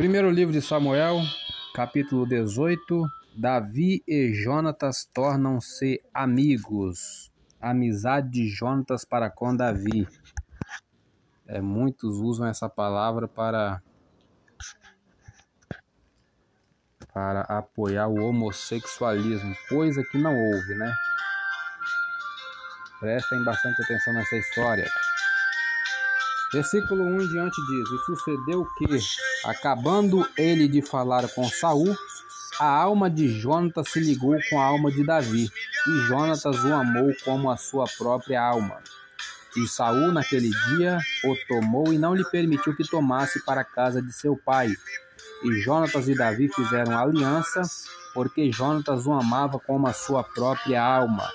Primeiro livro de Samuel, capítulo 18. Davi e Jonatas tornam-se amigos. Amizade de Jonatas para com Davi. É, muitos usam essa palavra para para apoiar o homossexualismo, coisa que não houve, né? Prestem bastante atenção nessa história. Versículo 1 em diante diz: E sucedeu que, acabando ele de falar com Saul, a alma de Jonatas se ligou com a alma de Davi, e Jonatas o amou como a sua própria alma. E Saul naquele dia o tomou e não lhe permitiu que tomasse para a casa de seu pai. E Jonatas e Davi fizeram aliança, porque Jonatas o amava como a sua própria alma.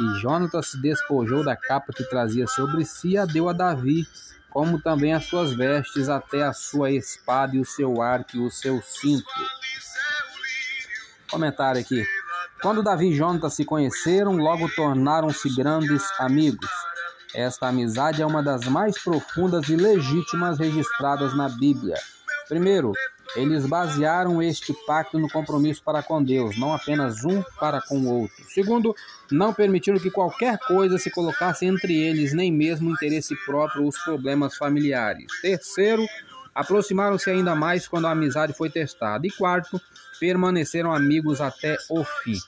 E Jonatas se despojou da capa que trazia sobre si e a deu a Davi, como também as suas vestes, até a sua espada e o seu arco e o seu cinto. Comentário aqui. Quando Davi e Jonatas se conheceram, logo tornaram-se grandes amigos. Esta amizade é uma das mais profundas e legítimas registradas na Bíblia. Primeiro, eles basearam este pacto no compromisso para com Deus, não apenas um para com o outro. Segundo, não permitiram que qualquer coisa se colocasse entre eles, nem mesmo o interesse próprio ou os problemas familiares. Terceiro, aproximaram-se ainda mais quando a amizade foi testada. E quarto, permaneceram amigos até o fim.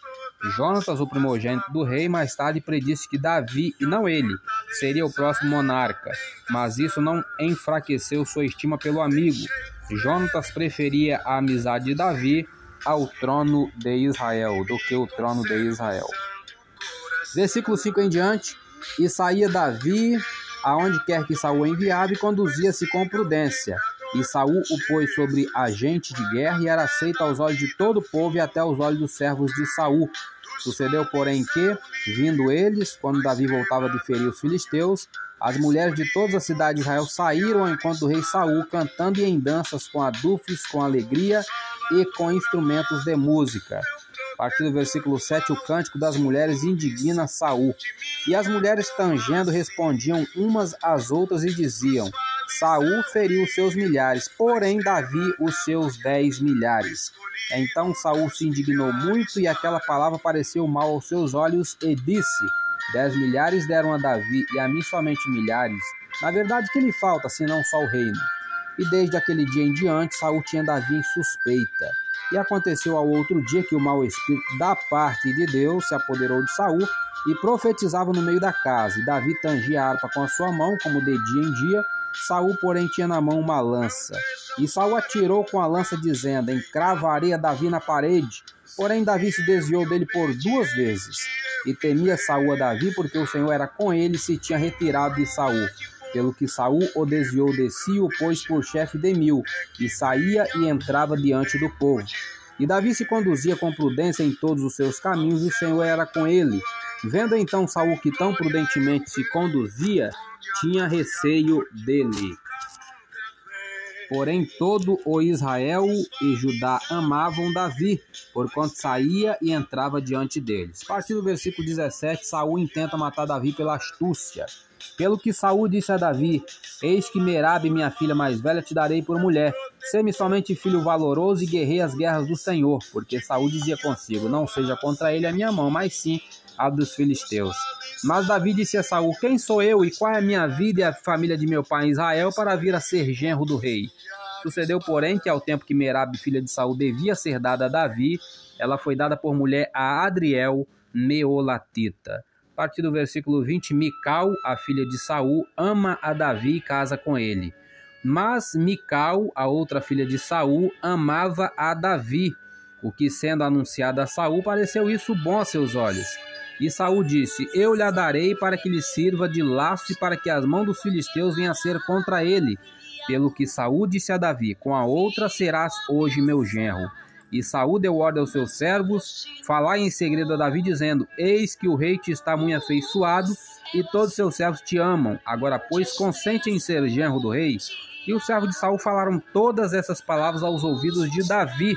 Jonatas, o primogênito do rei, mais tarde predisse que Davi, e não ele, seria o próximo monarca, mas isso não enfraqueceu sua estima pelo amigo. Jonatas preferia a amizade de Davi ao trono de Israel do que o trono de Israel. Versículo 5 em diante: E saía Davi aonde quer que Saul enviava e conduzia-se com prudência. E Saul o pôs sobre agente de guerra e era aceito aos olhos de todo o povo e até aos olhos dos servos de Saul. Sucedeu, porém, que, vindo eles, quando Davi voltava de ferir os filisteus, as mulheres de toda a cidade de Israel saíram ao encontro do rei Saul, cantando e em danças com adufes, com alegria e com instrumentos de música. A partir do versículo 7, o cântico das mulheres indigna Saul. E as mulheres tangendo respondiam umas às outras e diziam: Saul feriu seus milhares, porém Davi os seus dez milhares. Então Saul se indignou muito e aquela palavra pareceu mal aos seus olhos e disse: Dez milhares deram a Davi e a mim somente milhares. Na verdade, que lhe falta, senão só o reino? E desde aquele dia em diante, Saul tinha Davi em suspeita. E aconteceu ao outro dia que o mau espírito da parte de Deus se apoderou de Saul e profetizava no meio da casa. E Davi tangia a harpa com a sua mão, como de dia em dia, Saul, porém, tinha na mão uma lança. E Saul atirou com a lança, dizendo: Encravaria Davi na parede. Porém, Davi se desviou dele por duas vezes. E temia Saul a Davi, porque o Senhor era com ele e se tinha retirado de Saul. Pelo que Saul o desviou de si, o pôs por chefe de mil, e saía e entrava diante do povo. E Davi se conduzia com prudência em todos os seus caminhos, e o Senhor era com ele. Vendo então Saul que tão prudentemente se conduzia, tinha receio dele. Porém, todo o Israel e Judá amavam Davi, porquanto saía e entrava diante deles. A partir do versículo 17, Saul intenta matar Davi pela astúcia. Pelo que Saul disse a Davi: Eis que Merabe, minha filha mais velha, te darei por mulher. Sê-me somente filho valoroso e guerrei as guerras do Senhor. Porque Saul dizia consigo: Não seja contra ele a minha mão, mas sim a dos filisteus. Mas Davi disse a Saul: Quem sou eu e qual é a minha vida e a família de meu pai Israel para vir a ser genro do rei? Sucedeu, porém, que ao tempo que Merabe, filha de Saul, devia ser dada a Davi, ela foi dada por mulher a Adriel, Meolatita. A partir do versículo 20, Mical, a filha de Saul, ama a Davi e casa com ele. Mas Mical, a outra filha de Saul, amava a Davi, o que sendo anunciado a Saul pareceu isso bom a seus olhos. E Saul disse: Eu lhe darei para que lhe sirva de laço e para que as mãos dos filisteus venham a ser contra ele. Pelo que Saul disse a Davi: Com a outra serás hoje meu genro. E Saul deu ordem aos seus servos, falar em segredo a Davi, dizendo: Eis que o rei te está muito afeiçoado, e todos seus servos te amam. Agora, pois, consente em ser genro do rei. E os servos de Saul falaram todas essas palavras aos ouvidos de Davi,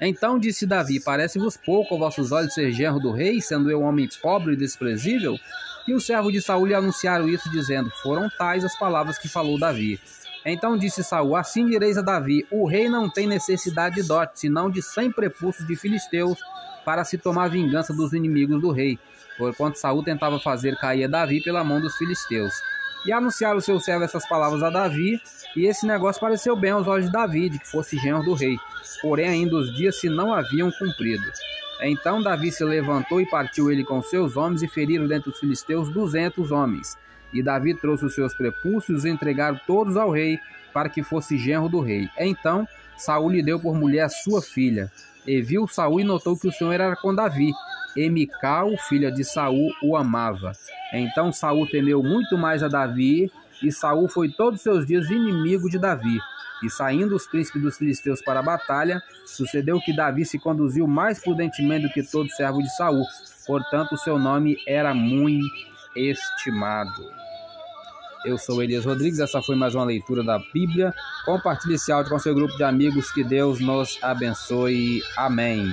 então disse Davi: Parece-vos pouco aos vossos olhos ser genro do rei, sendo eu homem pobre e desprezível? E o servo de Saul lhe anunciaram isso, dizendo: Foram tais as palavras que falou Davi. Então disse Saul: Assim direis a Davi: O rei não tem necessidade de dote, senão de cem prepulsos de filisteus, para se tomar vingança dos inimigos do rei. Porquanto Saul tentava fazer cair Davi pela mão dos filisteus. E anunciaram seu servo essas palavras a Davi, e esse negócio pareceu bem aos olhos de Davi, de que fosse genro do rei. Porém, ainda os dias se não haviam cumprido. Então Davi se levantou e partiu ele com seus homens e feriram dentre os filisteus duzentos homens. E Davi trouxe os seus prepúcios e entregaram todos ao rei, para que fosse genro do rei. Então Saul lhe deu por mulher sua filha. E viu Saul e notou que o Senhor era com Davi. E Mical, filha de Saul, o amava. Então Saul temeu muito mais a Davi, e Saul foi todos os seus dias inimigo de Davi. E saindo os príncipes dos filisteus para a batalha, sucedeu que Davi se conduziu mais prudentemente do que todo servo de Saul. Portanto, seu nome era muito estimado. Eu sou Elias Rodrigues, essa foi mais uma leitura da Bíblia. Compartilhe esse áudio com seu grupo de amigos, que Deus nos abençoe. Amém.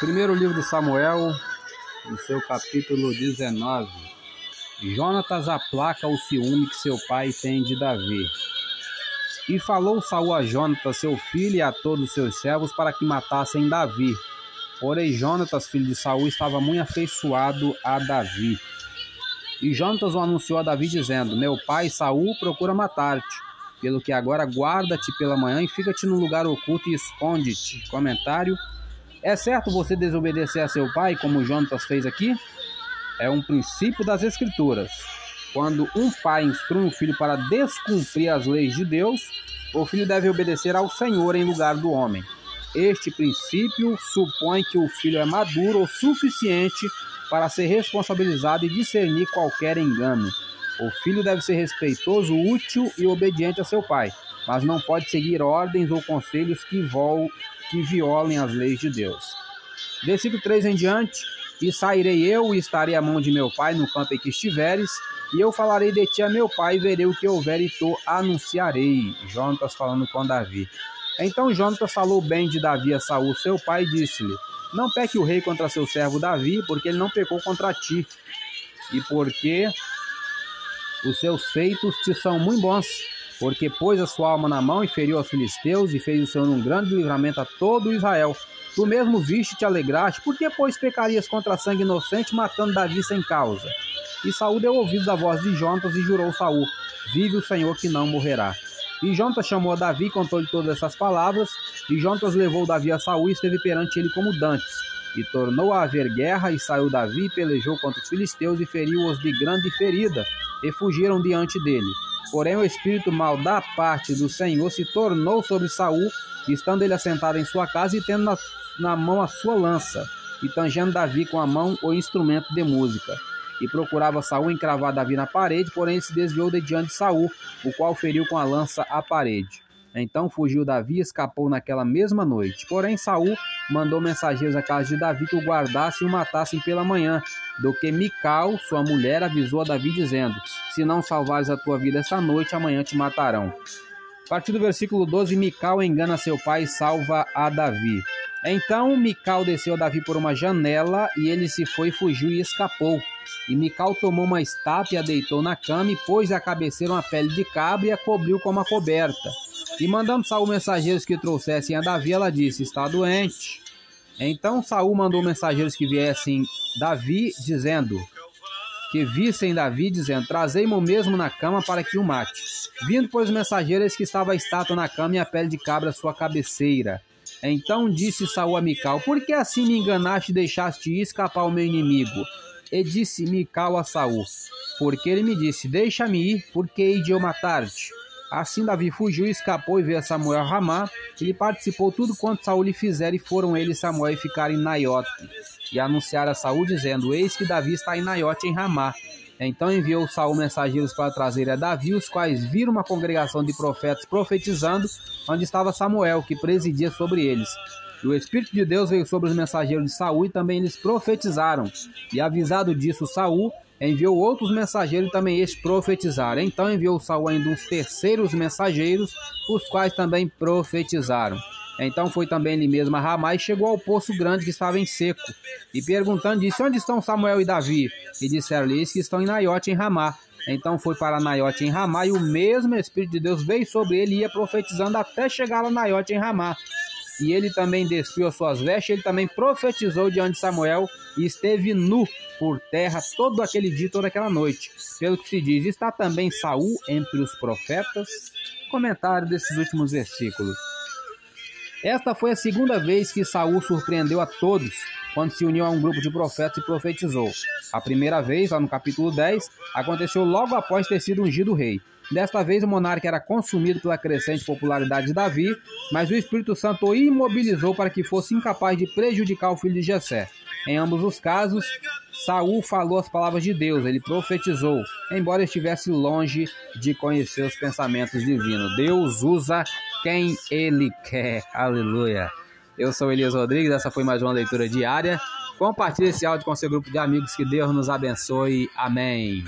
Primeiro livro de Samuel, no seu capítulo 19. Jonatas aplaca o ciúme que seu pai tem de Davi. E falou Saul a Jonatas, seu filho, e a todos os seus servos para que matassem Davi. Porém, Jonatas, filho de Saul, estava muito afeiçoado a Davi. E Jonatas o anunciou a Davi, dizendo: Meu pai Saul procura matar-te. Pelo que agora guarda-te pela manhã e fica-te num lugar oculto e esconde-te. Comentário é certo você desobedecer a seu pai, como Jonatas fez aqui? É um princípio das Escrituras. Quando um pai instrui um filho para descumprir as leis de Deus, o filho deve obedecer ao Senhor em lugar do homem. Este princípio supõe que o filho é maduro o suficiente para ser responsabilizado e discernir qualquer engano. O filho deve ser respeitoso, útil e obediente a seu pai, mas não pode seguir ordens ou conselhos que, vol que violem as leis de Deus. Versículo 3 em diante: E sairei eu e estarei à mão de meu pai no campo em que estiveres, e eu falarei de ti a meu pai, e verei o que houver e tu anunciarei. Jonatas falando com Davi. Então Jonatas falou bem de Davi a Saul, seu pai, e disse-lhe: Não peque o rei contra seu servo Davi, porque ele não pecou contra ti, e porque os seus feitos te são muito bons porque pôs a sua alma na mão e feriu aos filisteus, e fez o Senhor um grande livramento a todo Israel. Tu mesmo viste e te alegraste, por que, pois, pecarias contra sangue inocente, matando Davi sem causa? E Saul deu ouvidos à voz de Jontas e jurou Saul: Vive o Senhor que não morrerá. E Jontas chamou a Davi e contou-lhe todas essas palavras, e Jontas levou Davi a Saul e esteve perante ele como dantes. E tornou a haver guerra, e saiu Davi e pelejou contra os filisteus e feriu-os de grande ferida, e fugiram diante dele. Porém, o espírito mal da parte do Senhor se tornou sobre Saul, estando ele assentado em sua casa e tendo na, na mão a sua lança, e tangendo Davi com a mão o instrumento de música. E procurava Saul encravar Davi na parede, porém ele se desviou de diante de Saul, o qual feriu com a lança a parede. Então fugiu Davi e escapou naquela mesma noite. Porém, Saul mandou mensageiros à casa de Davi que o guardassem e o matassem pela manhã, do que Mical, sua mulher, avisou a Davi, dizendo: Se não salvares a tua vida esta noite, amanhã te matarão. A partir do versículo 12, Mical engana seu pai e salva a Davi. Então Mical desceu a Davi por uma janela, e ele se foi, fugiu e escapou. E Mical tomou uma estátua e a deitou na cama, e pôs a cabeceira uma pele de cabra e a cobriu com uma coberta. E mandando Saul mensageiros que trouxessem a Davi, ela disse: Está doente. Então Saul mandou mensageiros que viessem Davi, dizendo: Que vissem Davi, dizendo: Trazei-mo mesmo na cama para que o mate. Vindo, pois, mensageiros que estava a estátua na cama e a pele de cabra sua cabeceira. Então disse Saul a Mical: Por que assim me enganaste e deixaste escapar o meu inimigo? E disse Mical a Saul: Porque ele me disse: Deixa-me ir, porque hei de eu matar-te. Assim Davi fugiu escapou e veio a Samuel Ramá. Ele participou tudo quanto Saul lhe fizera e foram ele e Samuel ficar em Naiote. E anunciaram a Saul dizendo: Eis que Davi está em Naiote em Ramá. Então enviou Saul mensageiros para trazer a Davi, os quais viram uma congregação de profetas profetizando, onde estava Samuel, que presidia sobre eles. E o Espírito de Deus veio sobre os mensageiros de Saul e também eles profetizaram. E avisado disso Saul, enviou outros mensageiros também estes profetizaram. Então enviou Saul ainda uns terceiros mensageiros, os quais também profetizaram. Então foi também ele mesmo a Ramá e chegou ao poço grande que estava em seco. E perguntando, disse: Onde estão Samuel e Davi? E disseram-lhes que estão em Naiote, em Ramá. Então foi para Naiote, em Ramá, e o mesmo Espírito de Deus veio sobre ele e ia profetizando até chegar a Naiote, em Ramá. E ele também despiu as suas vestes, ele também profetizou diante de Samuel e esteve nu por terra todo aquele dia, toda aquela noite. Pelo que se diz, está também Saul entre os profetas. Comentário desses últimos versículos. Esta foi a segunda vez que Saul surpreendeu a todos quando se uniu a um grupo de profetas e profetizou. A primeira vez, lá no capítulo 10, aconteceu logo após ter sido ungido rei. Desta vez, o monarca era consumido pela crescente popularidade de Davi, mas o Espírito Santo o imobilizou para que fosse incapaz de prejudicar o filho de Jessé. Em ambos os casos, Saul falou as palavras de Deus, ele profetizou, embora estivesse longe de conhecer os pensamentos divinos. Deus usa quem ele quer. Aleluia. Eu sou Elias Rodrigues, essa foi mais uma leitura diária. Compartilhe esse áudio com seu grupo de amigos, que Deus nos abençoe. Amém.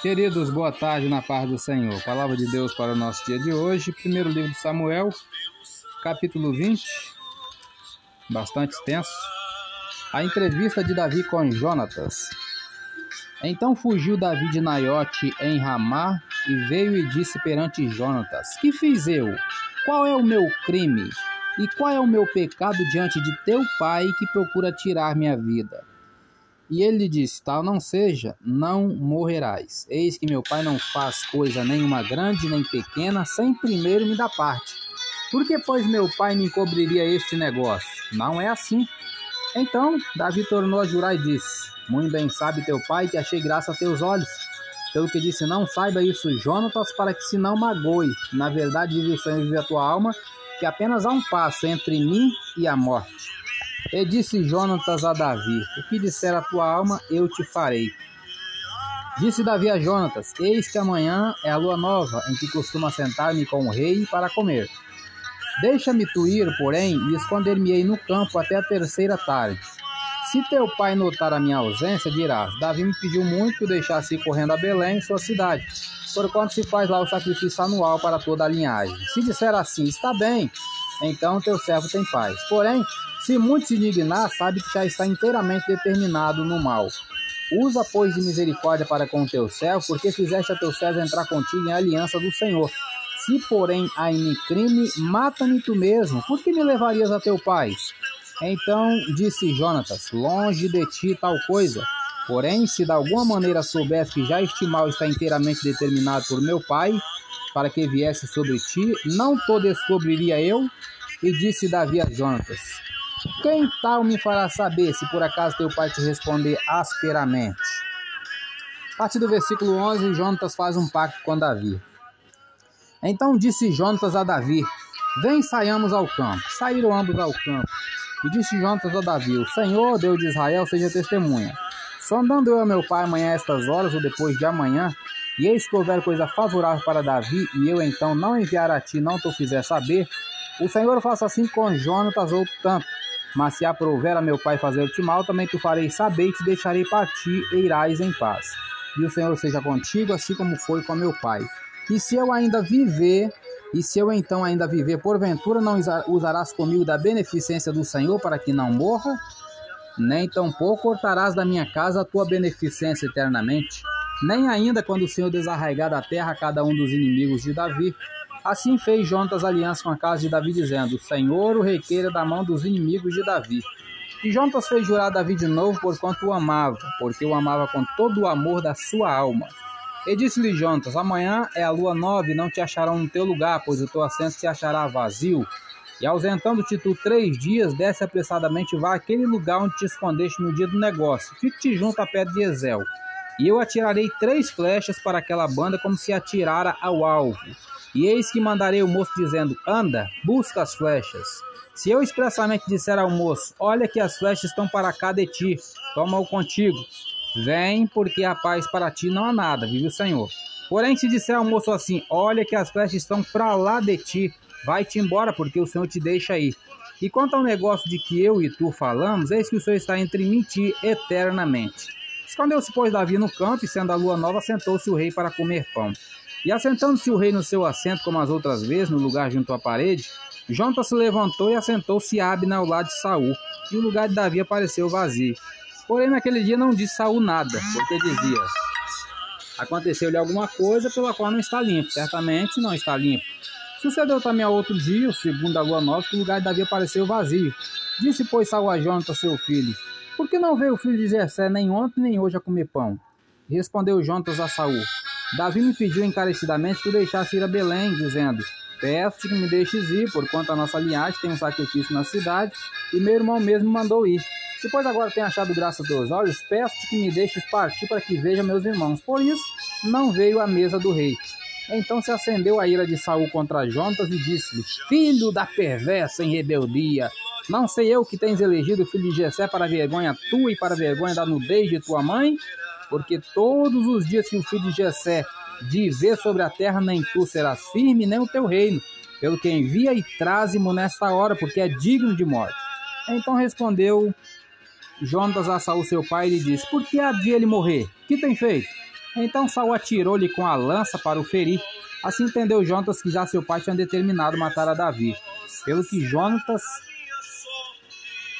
Queridos, boa tarde na paz do Senhor. Palavra de Deus para o nosso dia de hoje. Primeiro livro de Samuel, capítulo 20, bastante extenso. A entrevista de Davi com Jonatas. Então fugiu Davi de Naiote em Ramá e veio e disse perante Jonatas: Que fiz eu? Qual é o meu crime? E qual é o meu pecado diante de teu pai que procura tirar minha vida? E ele lhe disse: Tal não seja, não morrerás. Eis que meu pai não faz coisa nenhuma grande nem pequena, sem primeiro me dar parte. Por que, pois, meu pai me encobriria este negócio? Não é assim. Então Davi tornou a jurar e disse: Muito bem sabe teu pai que achei graça a teus olhos. Pelo que disse: Não saiba isso, Jonatas, para que se não magoe. Na verdade, vive vive a tua alma, que apenas há um passo entre mim e a morte. E disse Jonatas a Davi: O que disser a tua alma, eu te farei. Disse Davi a Jonatas: Eis que amanhã é a lua nova, em que costumo sentar-me com o rei para comer. Deixa-me tu ir, porém, e esconder-me-ei no campo até a terceira tarde. Se teu pai notar a minha ausência, dirás: Davi me pediu muito que o deixasse ir correndo a Belém, sua cidade, porquanto se faz lá o sacrifício anual para toda a linhagem. Se disser assim, está bem, então teu servo tem paz. Porém, se muito se indignar, sabe que já está inteiramente determinado no mal. Usa, pois, de misericórdia para com teu servo, porque fizeste a teu servo entrar contigo em aliança do Senhor. Se, porém, há em mim crime, mata-me tu mesmo, por que me levarias a teu pai? Então disse Jonatas: Longe de ti tal coisa. Porém, se de alguma maneira soubesse que já este mal está inteiramente determinado por meu pai, para que viesse sobre ti, não to descobriria eu? E disse Davi a Jonatas: quem tal me fará saber se por acaso teu pai te responder asperamente? A partir do versículo 11, Jonatas faz um pacto com Davi. Então disse Jonatas a Davi: Vem, saiamos ao campo. Saíram ambos ao campo. E disse Jonatas a Davi: O Senhor, Deus de Israel, seja testemunha. Sondando eu a meu pai amanhã estas horas ou depois de amanhã, e eis que houver coisa favorável para Davi, e eu então não enviar a ti, não te fizer saber, o Senhor faça assim com Jonatas ou tanto, mas se aprover a meu pai fazer-te mal, também tu farei saber e te deixarei partir e irás em paz. E o Senhor seja contigo, assim como foi com meu pai. E se eu ainda viver, e se eu então ainda viver, porventura não usarás comigo da beneficência do Senhor para que não morra? Nem tampouco cortarás da minha casa a tua beneficência eternamente, nem ainda quando o Senhor desarraigar da terra cada um dos inimigos de Davi, Assim fez Jonatas aliança com a casa de Davi, dizendo: Senhor o requeira da mão dos inimigos de Davi. E Jonatas fez jurar Davi de novo, porquanto o amava, porque o amava com todo o amor da sua alma. E disse-lhe Jonatas: Amanhã é a lua nova, e não te acharão no teu lugar, pois o teu assento se achará vazio. E ausentando-te tu três dias, desce apressadamente e vá àquele lugar onde te escondeste no dia do negócio. Fique-te junto à pedra de Ezel. E eu atirarei três flechas para aquela banda, como se atirara ao alvo. E eis que mandarei o moço dizendo: Anda, busca as flechas. Se eu expressamente disser ao moço: Olha que as flechas estão para cá de ti, toma-o contigo. Vem, porque a paz para ti não há nada, vive o Senhor. Porém, se disser ao moço assim: Olha que as flechas estão para lá de ti, vai-te embora, porque o Senhor te deixa aí. E quanto ao negócio de que eu e tu falamos, eis que o Senhor está entre mim e ti eternamente. Escondeu-se, pois, Davi no campo, e sendo a lua nova, sentou-se o rei para comer pão. E assentando-se o rei no seu assento, como as outras vezes, no lugar junto à parede, Jontas se levantou e assentou-se Abner ao lado de Saul, e o lugar de Davi apareceu vazio. Porém, naquele dia não disse Saul nada, porque dizia: Aconteceu-lhe alguma coisa pela qual não está limpo, certamente não está limpo. Sucedeu também ao outro dia, segundo da lua nova, que o lugar de Davi apareceu vazio. Disse, pois, Saul a Jontas, seu filho: Por que não veio o filho de Jessé nem ontem nem hoje a comer pão? Respondeu Jontas a Saul: Davi me pediu encarecidamente que o deixasse ir a Belém, dizendo: Peço-te que me deixes ir, porquanto a nossa linhagem tem um sacrifício na cidade, e meu irmão mesmo mandou ir. Se pois agora tem achado graça aos teus olhos, peço-te que me deixes partir para que veja meus irmãos. Por isso, não veio à mesa do rei. Então se acendeu a ira de Saul contra Jontas e disse-lhe: Filho da perversa em rebeldia, não sei eu que tens elegido o filho de Jessé para vergonha tua e para vergonha da nudez de tua mãe? Porque todos os dias que o filho de Jessé viver sobre a terra, nem tu serás firme, nem o teu reino, pelo que envia e traze-mo nesta hora, porque é digno de morte. Então respondeu Jonas a Saul seu pai e lhe disse: Por que havia ele morrer? Que tem feito? Então Saul atirou-lhe com a lança para o ferir. Assim entendeu Jonas que já seu pai tinha determinado matar a Davi. Pelo que Jonatas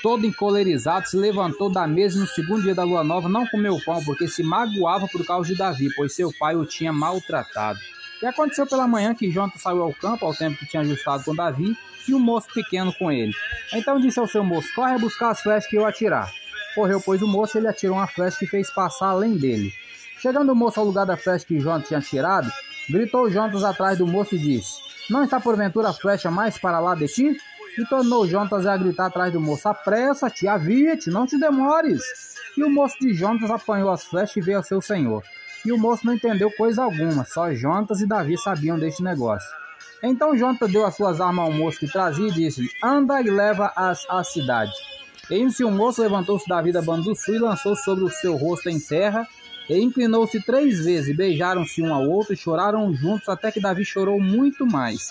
todo encolerizado, se levantou da mesa no segundo dia da lua nova não comeu pão, porque se magoava por causa de Davi, pois seu pai o tinha maltratado. E aconteceu pela manhã que Jonathan saiu ao campo, ao tempo que tinha ajustado com Davi, e um moço pequeno com ele. Então disse ao seu moço: Corre buscar as flechas que eu atirar. Correu, pois, o moço, ele atirou uma flecha que fez passar além dele. Chegando o moço ao lugar da flecha que Jonathan tinha tirado, gritou Jonathan atrás do moço e disse: Não está porventura a flecha mais para lá de ti? e tornou Jonas a gritar atrás do moço: Apressa-te, avia-te, não te demores. E o moço de Jonas apanhou as flechas e veio ao seu senhor. E o moço não entendeu coisa alguma, só Jonas e Davi sabiam deste negócio. Então Jonas deu as suas armas ao moço que trazia e disse-lhe: Anda e leva-as à cidade. Eis-se o moço levantou-se da vida sul e lançou sobre o seu rosto em terra, e inclinou-se três vezes, beijaram-se um ao outro e choraram juntos, até que Davi chorou muito mais.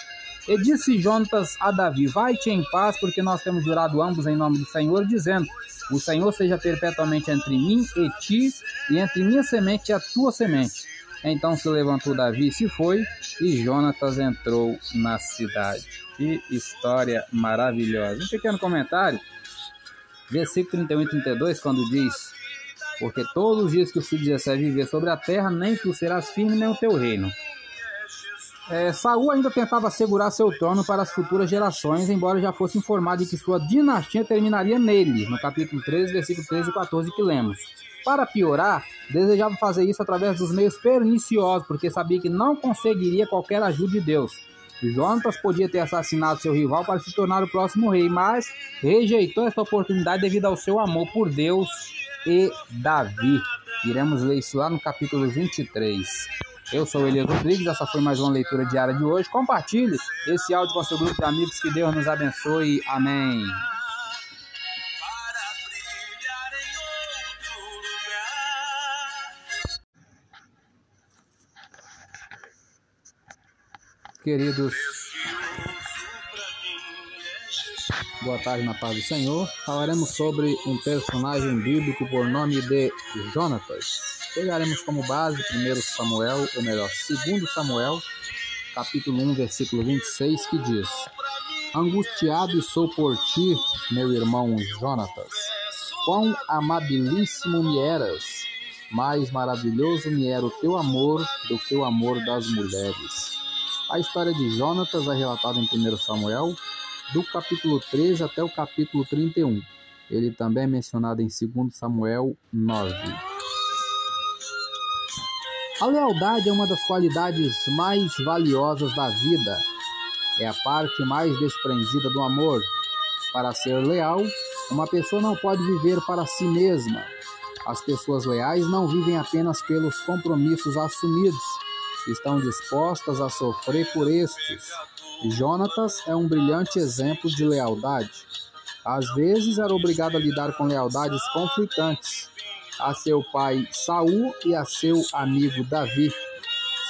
E disse Jonatas a Davi: Vai-te em paz, porque nós temos jurado ambos em nome do Senhor, dizendo: O Senhor seja perpetuamente entre mim e ti, e entre minha semente e a tua semente. Então se levantou Davi e se foi, e Jonatas entrou na cidade. Que história maravilhosa. Um pequeno comentário, versículo 31 e 32, quando diz: Porque todos os dias que o filho de Jessé viver sobre a terra, nem tu serás firme, nem o teu reino. É, Saul ainda tentava assegurar seu trono para as futuras gerações, embora já fosse informado de que sua dinastia terminaria nele, no capítulo 13, versículo 13 e 14 que lemos. Para piorar, desejava fazer isso através dos meios perniciosos, porque sabia que não conseguiria qualquer ajuda de Deus. Jonatas podia ter assassinado seu rival para se tornar o próximo rei, mas rejeitou essa oportunidade devido ao seu amor por Deus e Davi. Iremos ler isso lá no capítulo 23. Eu sou Elias Rodrigues, essa foi mais uma leitura diária de hoje. Compartilhe esse áudio com seu grupo de amigos, que Deus nos abençoe. Amém. Queridos, boa tarde na paz do Senhor. Falaremos sobre um personagem bíblico por nome de Jonatas. Pegaremos como base 1 Samuel, ou melhor, 2 Samuel, capítulo 1, versículo 26, que diz: Angustiado sou por ti, meu irmão Jonatas. Quão amabilíssimo me eras, mais maravilhoso me era o teu amor do que o amor das mulheres. A história de Jonatas é relatada em 1 Samuel, do capítulo 13 até o capítulo 31. Ele também é mencionado em 2 Samuel 9. A lealdade é uma das qualidades mais valiosas da vida. É a parte mais desprendida do amor. Para ser leal, uma pessoa não pode viver para si mesma. As pessoas leais não vivem apenas pelos compromissos assumidos, estão dispostas a sofrer por estes. Jonatas é um brilhante exemplo de lealdade. Às vezes era obrigado a lidar com lealdades conflitantes, a seu pai Saul e a seu amigo Davi.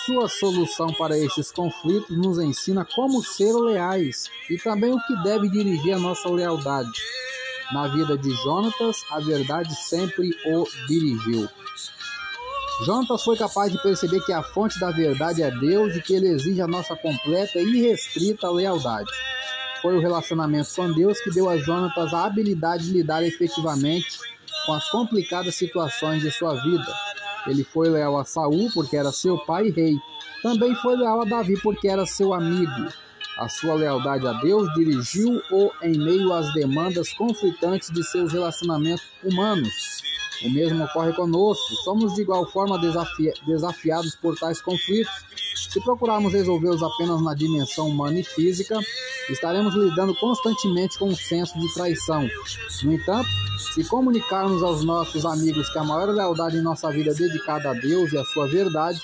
Sua solução para estes conflitos nos ensina como ser leais e também o que deve dirigir a nossa lealdade. Na vida de Jonatas, a verdade sempre o dirigiu. Jonatas foi capaz de perceber que a fonte da verdade é Deus e que ele exige a nossa completa e irrestrita lealdade. Foi o relacionamento com Deus que deu a Jonatas a habilidade de lidar efetivamente com as complicadas situações de sua vida. Ele foi leal a Saul porque era seu pai e rei. Também foi leal a Davi porque era seu amigo. A sua lealdade a Deus dirigiu-o em meio às demandas conflitantes de seus relacionamentos humanos. O mesmo ocorre conosco. Somos de igual forma desafi desafiados por tais conflitos. Se procurarmos resolvê-los apenas na dimensão humana e física, estaremos lidando constantemente com um senso de traição. No entanto, se comunicarmos aos nossos amigos que a maior lealdade em nossa vida é dedicada a Deus e à sua verdade,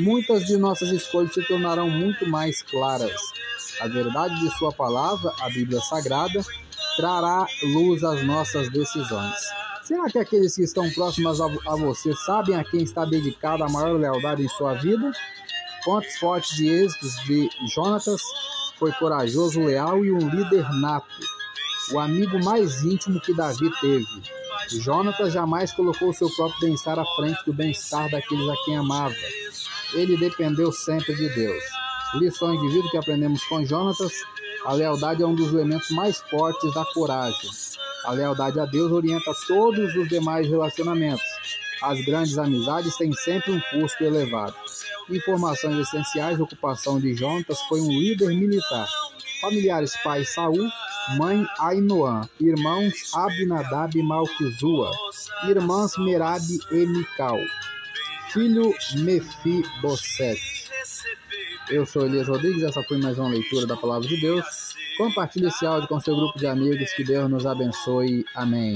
muitas de nossas escolhas se tornarão muito mais claras. A verdade de Sua palavra, a Bíblia Sagrada, trará luz às nossas decisões. Será que aqueles que estão próximos a, você sabem a quem está dedicada a maior lealdade em sua vida? Fontes fortes de êxitos de Jonatas foi corajoso, leal e um líder nato, o amigo mais íntimo que Davi teve. Jonatas jamais colocou seu próprio bem-estar à frente do bem-estar daqueles a quem amava. Ele dependeu sempre de Deus. Lições de vida que aprendemos com Jonatas: a lealdade é um dos elementos mais fortes da coragem. A lealdade a Deus orienta todos os demais relacionamentos. As grandes amizades têm sempre um custo elevado. Informações essenciais: ocupação de Jonatas foi um líder militar. Familiares: pai Saul, mãe Ainoã, irmãos Abinadab e Malquizua, irmãs Merabi e Mical, filho Mefibosete. Eu sou Elias Rodrigues, essa foi mais uma leitura da Palavra de Deus. Compartilhe esse áudio com seu grupo de amigos, que Deus nos abençoe. Amém.